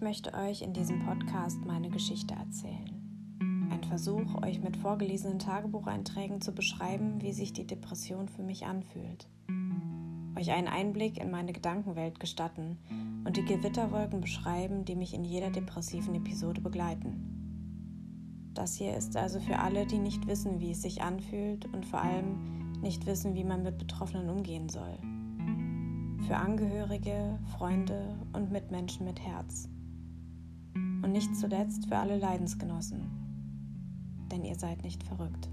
möchte euch in diesem Podcast meine Geschichte erzählen. Ein Versuch, euch mit vorgelesenen Tagebucheinträgen zu beschreiben, wie sich die Depression für mich anfühlt. Euch einen Einblick in meine Gedankenwelt gestatten und die Gewitterwolken beschreiben, die mich in jeder depressiven Episode begleiten. Das hier ist also für alle, die nicht wissen, wie es sich anfühlt und vor allem nicht wissen, wie man mit Betroffenen umgehen soll. Für Angehörige, Freunde und Mitmenschen mit Herz. Nicht zuletzt für alle Leidensgenossen. Denn ihr seid nicht verrückt.